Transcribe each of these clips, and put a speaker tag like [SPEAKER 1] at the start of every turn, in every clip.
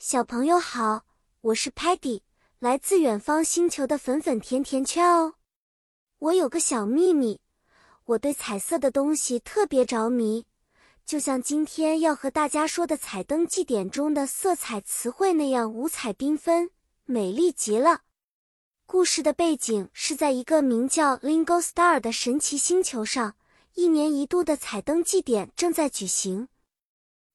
[SPEAKER 1] 小朋友好，我是 Patty，来自远方星球的粉粉甜甜圈哦。我有个小秘密，我对彩色的东西特别着迷，就像今天要和大家说的彩灯祭典中的色彩词汇那样五彩缤纷，美丽极了。故事的背景是在一个名叫 Lingo Star 的神奇星球上，一年一度的彩灯祭典正在举行。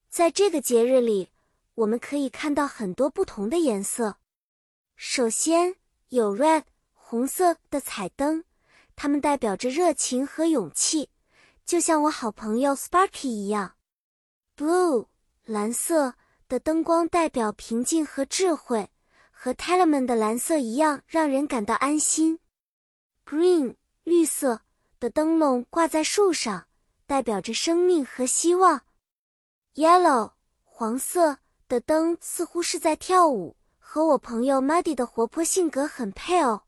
[SPEAKER 1] 在这个节日里。我们可以看到很多不同的颜色。首先有 red 红色的彩灯，它们代表着热情和勇气，就像我好朋友 Sparky 一样。blue 蓝色的灯光代表平静和智慧，和 Telemann 的蓝色一样，让人感到安心。green 绿色的灯笼挂在树上，代表着生命和希望。yellow 黄色。的灯似乎是在跳舞，和我朋友 Muddy 的活泼性格很配哦。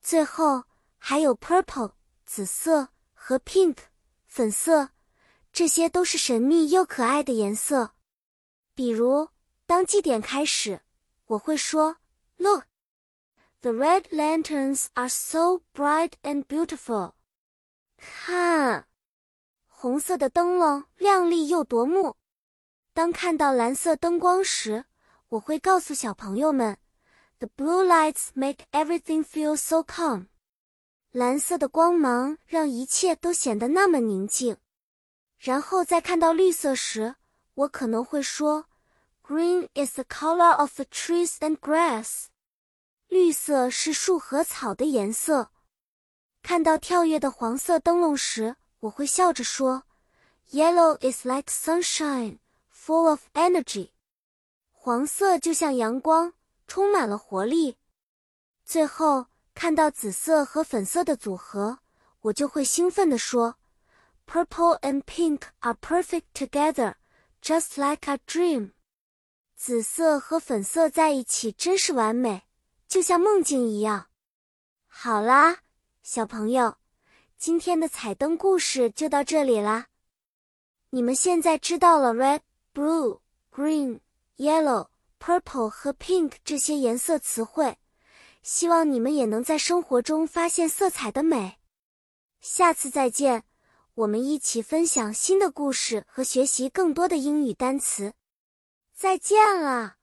[SPEAKER 1] 最后还有 purple 紫色和 pink 粉色，这些都是神秘又可爱的颜色。比如，当祭典开始，我会说：“Look, the red lanterns are so bright and beautiful。”看，红色的灯笼亮丽又夺目。当看到蓝色灯光时，我会告诉小朋友们：“The blue lights make everything feel so calm。”蓝色的光芒让一切都显得那么宁静。然后在看到绿色时，我可能会说：“Green is the color of the trees and grass。”绿色是树和草的颜色。看到跳跃的黄色灯笼时，我会笑着说：“Yellow is like sunshine。” Full of energy，黄色就像阳光，充满了活力。最后看到紫色和粉色的组合，我就会兴奋地说：“Purple and pink are perfect together, just like a dream。”紫色和粉色在一起真是完美，就像梦境一样。好啦，小朋友，今天的彩灯故事就到这里啦。你们现在知道了 red。blue、green、yellow、purple 和 pink 这些颜色词汇，希望你们也能在生活中发现色彩的美。下次再见，我们一起分享新的故事和学习更多的英语单词。再见了。